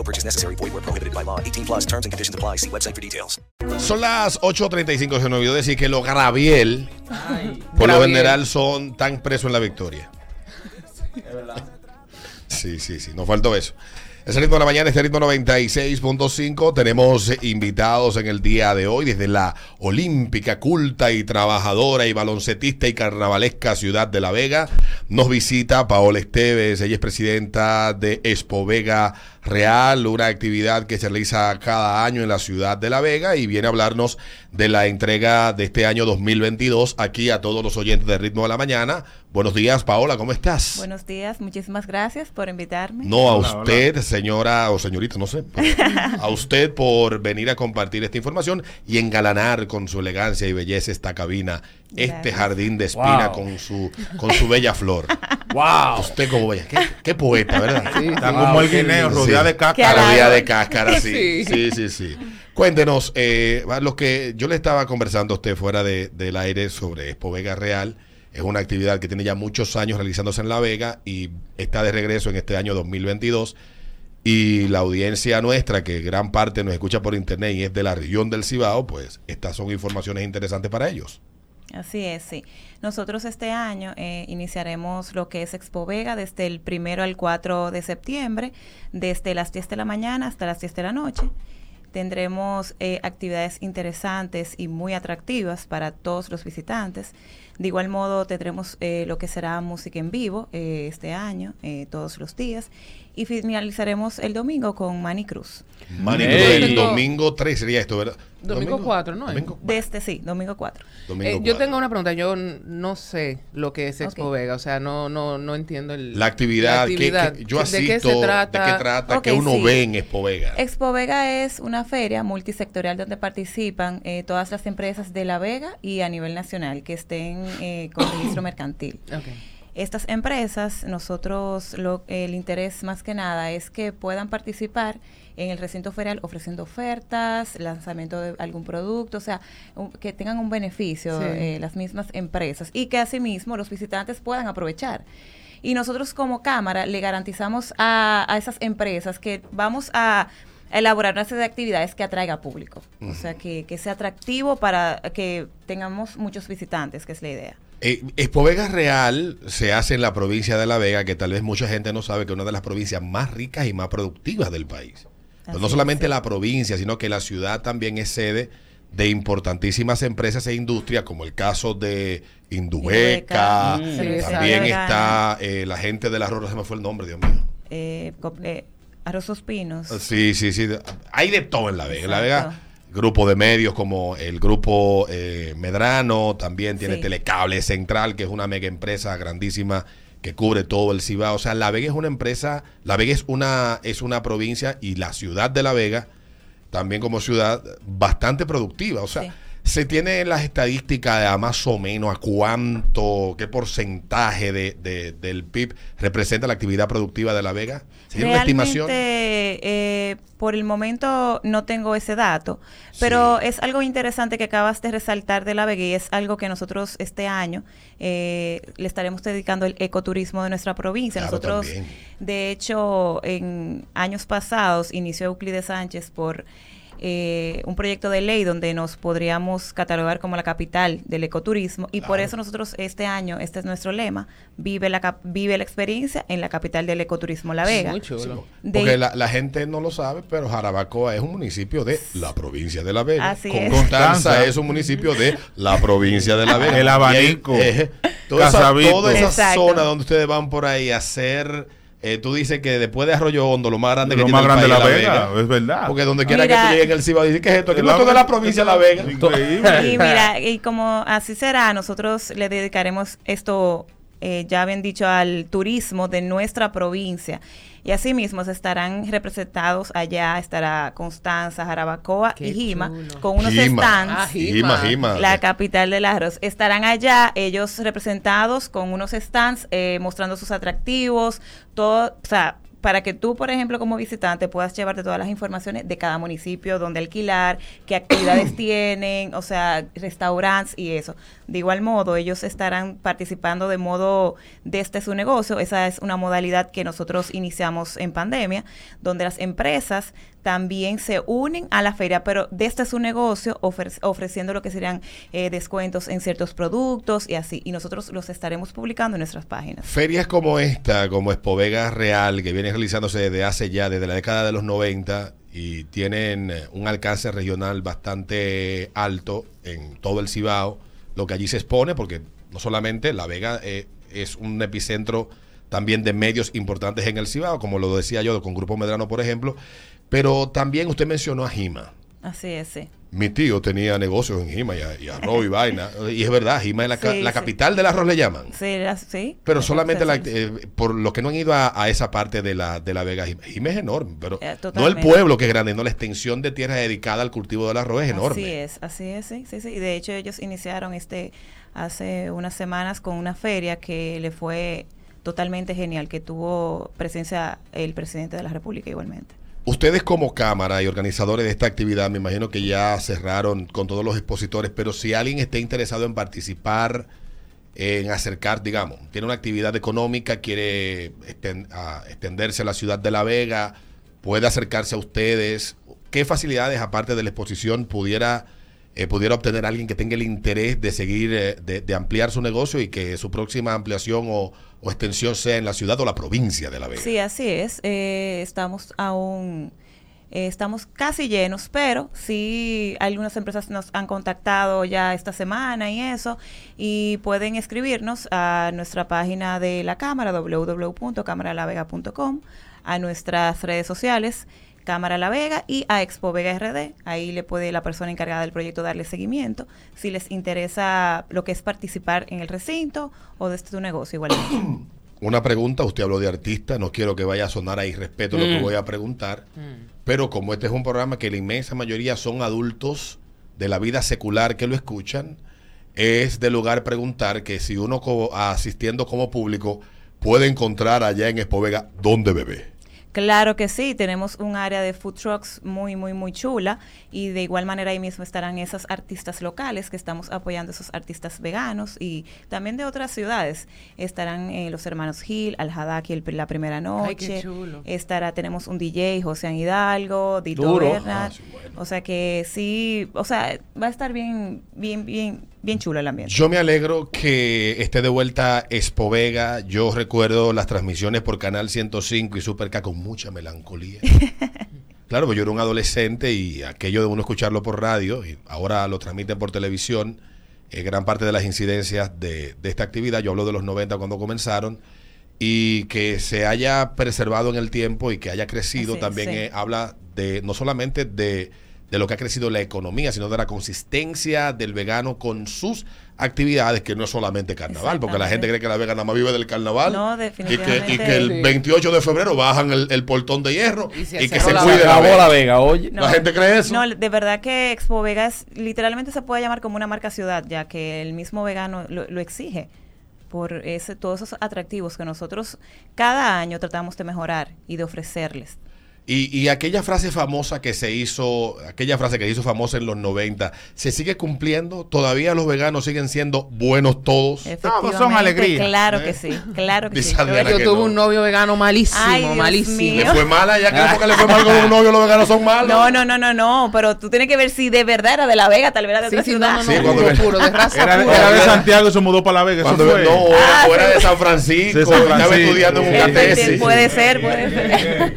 No purchase necessary. Void where prohibited by law. 18 plus terms and conditions apply. See website for details. Son las 8.35. Se me olvidó decir que los Graviel, por lo general, son tan presos en la victoria. Sí, sí, sí. Nos faltó eso. Es el ritmo de la mañana, este ritmo 96.5. Tenemos invitados en el día de hoy desde la olímpica, culta y trabajadora y baloncetista y carnavalesca ciudad de La Vega. Nos visita Paola Esteves, ella es presidenta de Expo Vega Real, una actividad que se realiza cada año en la ciudad de La Vega y viene a hablarnos de la entrega de este año 2022 aquí a todos los oyentes de Ritmo de la Mañana. Buenos días, Paola, ¿cómo estás? Buenos días, muchísimas gracias por invitarme. No a Hola, usted, señora o señorita, no sé. A usted por venir a compartir esta información y engalanar con su elegancia y belleza esta cabina, este jardín de espina Wow. con su con su bella flor. ¡Wow! Usted como bella, qué, qué poeta, ¿verdad? Está como el guineo, Sí. rodeado de cáscara. Rodeada de cáscara, sí. Sí. Sí, sí, sí. Cuéntenos, eh, lo que yo le estaba conversando a usted fuera de- del aire sobre Expo Vega Real. Es una actividad que tiene ya muchos años realizándose en La Vega y está de regreso en este año 2022. Y la audiencia nuestra, que gran parte nos escucha por internet y es de la región del Cibao, pues estas son informaciones interesantes para ellos. Así es, sí. Nosotros este año eh, iniciaremos lo que es Expo Vega desde el primero al 4 de septiembre, desde las 10 de la mañana hasta las 10 de la noche. Tendremos eh, actividades interesantes y muy atractivas para todos los visitantes. De igual modo tendremos eh, lo que será música en vivo este año, todos los días. Y finalizaremos el domingo con Manny Cruz. Manny, el domingo 3 sería esto, ¿verdad? Domingo 4, ¿no es? Domingo, Desde, sí, domingo 4. domingo Eh, yo 4. tengo una pregunta. Yo no sé lo que es Expo. Vega. O sea, no, no, no entiendo el, La actividad, que- actividad. que yo ¿De asisto, qué se trata? de qué trata, Ok, que uno sí. ve en Expo Vega. Expo Vega es una feria multisectorial donde participan eh, todas las empresas de La Vega y a nivel nacional que estén eh, con registro mercantil. Ok. Estas empresas, nosotros lo, el interés más que nada es que puedan participar en el recinto ferial ofreciendo ofertas, lanzamiento de algún producto, o sea, un- que tengan un beneficio Sí. eh, las mismas empresas y que asimismo los visitantes puedan aprovechar. Y nosotros como Cámara le garantizamos a, a esas empresas que vamos a elaborar una serie de actividades que atraiga público, o sea, que, que sea atractivo para que tengamos muchos visitantes, que es la idea. Eh, Expo Real se hace en la provincia de La Vega, que tal vez mucha gente no sabe que es una de las provincias más ricas y más productivas del país. No solamente es. la provincia, sino que la ciudad también es sede de importantísimas empresas e industrias, como el caso de Mm. Cervecería También está eh, la gente del arroz, se me fue el nombre, Dios mío. eh, eh, Arrozos Pinos. Sí, sí, sí. Hay de todo en La Vega. En La. Vega, grupo de medios como el grupo eh, Medrano, también tiene Sí. Telecable Central, que es una mega empresa grandísima que cubre todo el Cibao. O sea, La Vega es una empresa, La Vega es una, es una provincia y la ciudad de La Vega, también como ciudad, bastante productiva. O sea, Sí. Se tiene las estadísticas de a más o menos a cuánto, qué porcentaje de, de- del PIB representa la actividad productiva de La Vega. ¿Se tiene una estimación? eh, por el momento no tengo ese dato, pero Sí. es algo interesante que acabas de resaltar de la Vega y es algo que nosotros este año eh, le estaremos dedicando el ecoturismo de nuestra provincia. Claro, nosotros, también. de hecho, en años pasados inició Euclides Sánchez por eh, un proyecto de ley donde nos podríamos catalogar como la capital del ecoturismo y por eso nosotros este año, este es nuestro lema, vive la, vive la experiencia en la capital del ecoturismo La Vega. Muy chulo. De- Porque la, la gente no lo sabe, pero Jarabacoa es un municipio de la provincia de La Vega. Así Con- es. Constanza es un municipio de la provincia de La Vega. El Y ahí, abanico. eh, toda esa, Casabito. toda esa Exacto. zona donde ustedes van por ahí a hacer... eh, tú dices que después de Arroyo Hondo, lo más grande que Lo tiene más el grande país de La Vega, es verdad. Porque donde quiera Mira. que tú llegues en el Cibao, dices, ¿qué es esto? Que Es no la- de la provincia de La Vega. Increíble. Y mira, y como así será, nosotros le dedicaremos esto, eh, ya habían dicho, al turismo de nuestra provincia. Y así mismo se estarán representados allá, estará Constanza, Jarabacoa Qué y Jima, chulo. con unos Jima. stands. Ah, Jima, Jima. La capital del arroz. Estarán allá ellos representados con unos stands eh, mostrando sus atractivos, todo, o sea, para que tú, por ejemplo, como visitante puedas llevarte todas las informaciones de cada municipio, dónde alquilar, qué actividades tienen, o sea, restaurantes y eso. De igual modo, ellos estarán participando de modo desde su negocio. Esa es una modalidad que nosotros iniciamos en pandemia, donde las empresas también se unen a la feria, pero desde su negocio ofre- ofreciendo lo que serían eh, descuentos en ciertos productos y así. Y nosotros los estaremos publicando en nuestras páginas. Ferias como esta, como Expovega Real, que viene realizándose desde hace ya, desde la década de los 90, y tienen eh, un alcance regional bastante alto en todo el Cibao, lo que allí se expone, porque no solamente La Vega eh, es un epicentro también de medios importantes en el Cibao, como lo decía yo, con Grupo Medrano, por ejemplo, pero también usted mencionó a Jima. Así es, sí. Mi tío tenía negocios en Jima y, arroz y vaina, y es verdad, Jima es la, ca- Sí, la sí. capital del arroz, le llaman. Sí, la- sí. Pero solamente la, eh, por los que no han ido a, a esa parte de la, de la Vega, Jim- Jimé es enorme, pero Eh, no el pueblo que es grande, no la extensión de tierra dedicada al cultivo del arroz es enorme. Así es, así es, sí, sí, sí. Y de hecho ellos iniciaron este hace unas semanas con una feria que le fue totalmente genial, que tuvo presencia el presidente de la República igualmente. Ustedes como cámara y organizadores de esta actividad, me imagino que ya cerraron con todos los expositores, pero si alguien está interesado en participar, en acercar, digamos, tiene una actividad económica, quiere esten- a- extenderse a la ciudad de La Vega, puede acercarse a ustedes, ¿qué facilidades aparte de la exposición pudiera, eh, pudiera obtener alguien que tenga el interés de seguir, eh, de, de ampliar su negocio y que su próxima ampliación o, o extensión sea en la ciudad o la provincia de La Vega? Sí, así es. eh, estamos aún, eh, estamos casi llenos, pero sí algunas empresas nos han contactado ya esta semana y eso, y pueden escribirnos a nuestra página de la Cámara, www.cámaralavega.com, a nuestras redes sociales, Cámara La Vega y a Expo Vega RD. Ahí le puede la persona encargada del proyecto darle seguimiento si les interesa lo que es participar en el recinto o desde tu negocio igualmente. Una pregunta, usted habló de artista, no quiero que vaya a sonar a irrespeto lo que Mm. voy a preguntar, pero como este es un programa que la inmensa mayoría son adultos de la vida secular que lo escuchan, es de lugar preguntar que si uno co- asistiendo como público puede encontrar allá en Espovega dónde bebé. Claro que sí, tenemos un área de food trucks muy, muy, muy chula y de igual manera ahí mismo estarán esas artistas locales que estamos apoyando, esos artistas veganos y también de otras ciudades. Estarán eh, los hermanos Gil, Al Hadaki el- la primera Ay, noche. qué chulo. Estará, tenemos un DJ, José Hidalgo, Dito. Bernard. Ah, sí, bueno. O sea que sí, o sea, va a estar bien, bien, bien, bien chulo el ambiente. Yo me alegro que esté de vuelta Espovega. Yo recuerdo las transmisiones por Canal 105 y Superca con mucha melancolía. claro, pues yo era un adolescente y aquello de uno escucharlo por radio y ahora lo transmiten por televisión. eh, gran parte de las incidencias de, de esta actividad, yo hablo de los 90 cuando comenzaron, y que se haya preservado en el tiempo y que haya crecido también sí. eh, habla de no solamente de, de lo que ha crecido la economía, sino de la consistencia del vegano con sus actividades, que no es solamente carnaval, porque la gente cree que la vega nada más vive del carnaval No, y, que, definitivamente. y que el Sí. 28 de febrero bajan el, el portón de hierro Y que se la cuide la la Vega, oye. No. La gente cree eso. No, de verdad que Expo Vega es, literalmente se puede llamar como una marca ciudad, ya que el mismo vegano lo, lo exige por ese, todos esos atractivos que nosotros cada año tratamos de mejorar y de ofrecerles. Y, y aquella frase famosa que se hizo, aquella frase que se hizo famosa en los 90, ¿se sigue cumpliendo? ¿Todavía los veganos siguen siendo buenos todos? Efectivamente, son alegría. Claro ¿Eh? que sí, claro que Dice sí. Adriana Yo que tuve no. un novio vegano malísimo, Ay, Dios malísimo. mío. Le fue mala, ya que porque le fue mal con un novio, los veganos son malos. No, no, no, no, no, pero tú tienes que ver si de verdad era de La Vega, tal vez era de Sí, otra sí, ciudad. no, no, Sí, cuando puro, de raza Era, pura. era de Santiago y se mudó para La Vega. Eso fue. no, Ah, o era sí. de San Francisco, estaba estudiando en un puede ser, puede ser.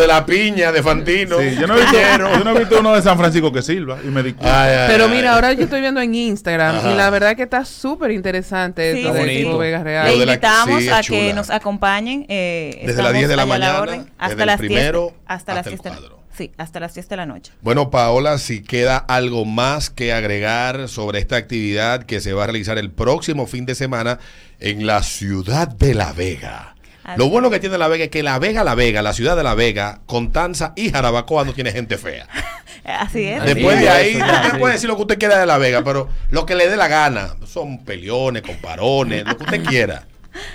De la piña, de Fantino. Sí, yo, no he visto, yo no he visto uno de San Francisco que sirva y me di cuenta. Ay, ay, Pero ay. mira, ahora yo estoy viendo en Instagram Ajá. y la verdad que está súper interesante Sí, esto Vegas Le Real. la- invitamos sí, a chula. que nos acompañen. eh, Desde las 10 de la mañana, orden, hasta las 10 primero hasta hasta las el 10 de la- cuadro. Sí, hasta las 10 de la noche. Bueno, Paola, si queda algo más que agregar sobre esta actividad que se va a realizar el próximo fin de semana en la ciudad de La Vega. Así Lo bueno que tiene La Vega es que La Vega, La Vega, la ciudad de La Vega, Contanza y Jarabacoa no tiene gente fea. Así es. Después es, de ahí, usted así. puede decir lo que usted quiera de La Vega, pero lo que le dé la gana son peleones, comparones, lo que usted quiera.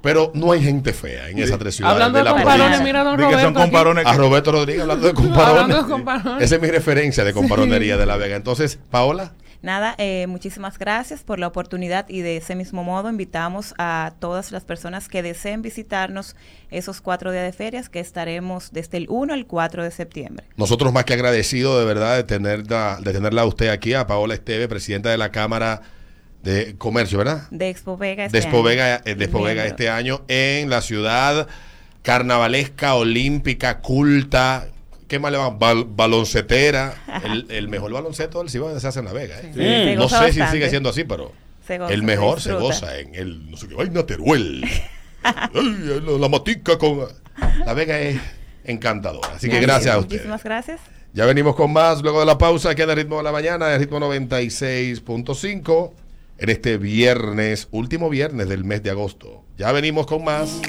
Pero no hay gente fea en esas tres ciudades Hablando de de la comparones, provincia. mira a don son Roberto aquí. comparones A Roberto Rodríguez hablando de comparones. Hablando de comparones. Esa es mi referencia de comparonería de La Vega. Entonces, Paola. Nada, eh, muchísimas gracias por la oportunidad y de ese mismo modo invitamos a todas las personas que deseen visitarnos esos cuatro días de ferias que estaremos desde el 1 al 4 de septiembre. Nosotros más que agradecidos de verdad de tenerla, de tenerla a usted aquí, a Paola Esteve, presidenta de la Cámara de Comercio, ¿verdad? De Expo Vega de este Expo año. Vega, eh, de Expo Vega este año en la ciudad carnavalesca, olímpica, culta. ¿Qué más le va? Bal- baloncetera. El, el mejor baloncesto del Cibao se hace en La Vega. ¿eh? No sé si sigue siendo así, pero Se goza, el mejor se, goza en el, no sé qué, vaina Teruel. Ay, la, la matica con... La Vega es encantadora. Así que gracias a ustedes. Muchísimas gracias. Ya venimos con más luego de la pausa. Queda el ritmo de la mañana, el ritmo 96.5 en este viernes, último viernes del mes de agosto. Ya venimos con más.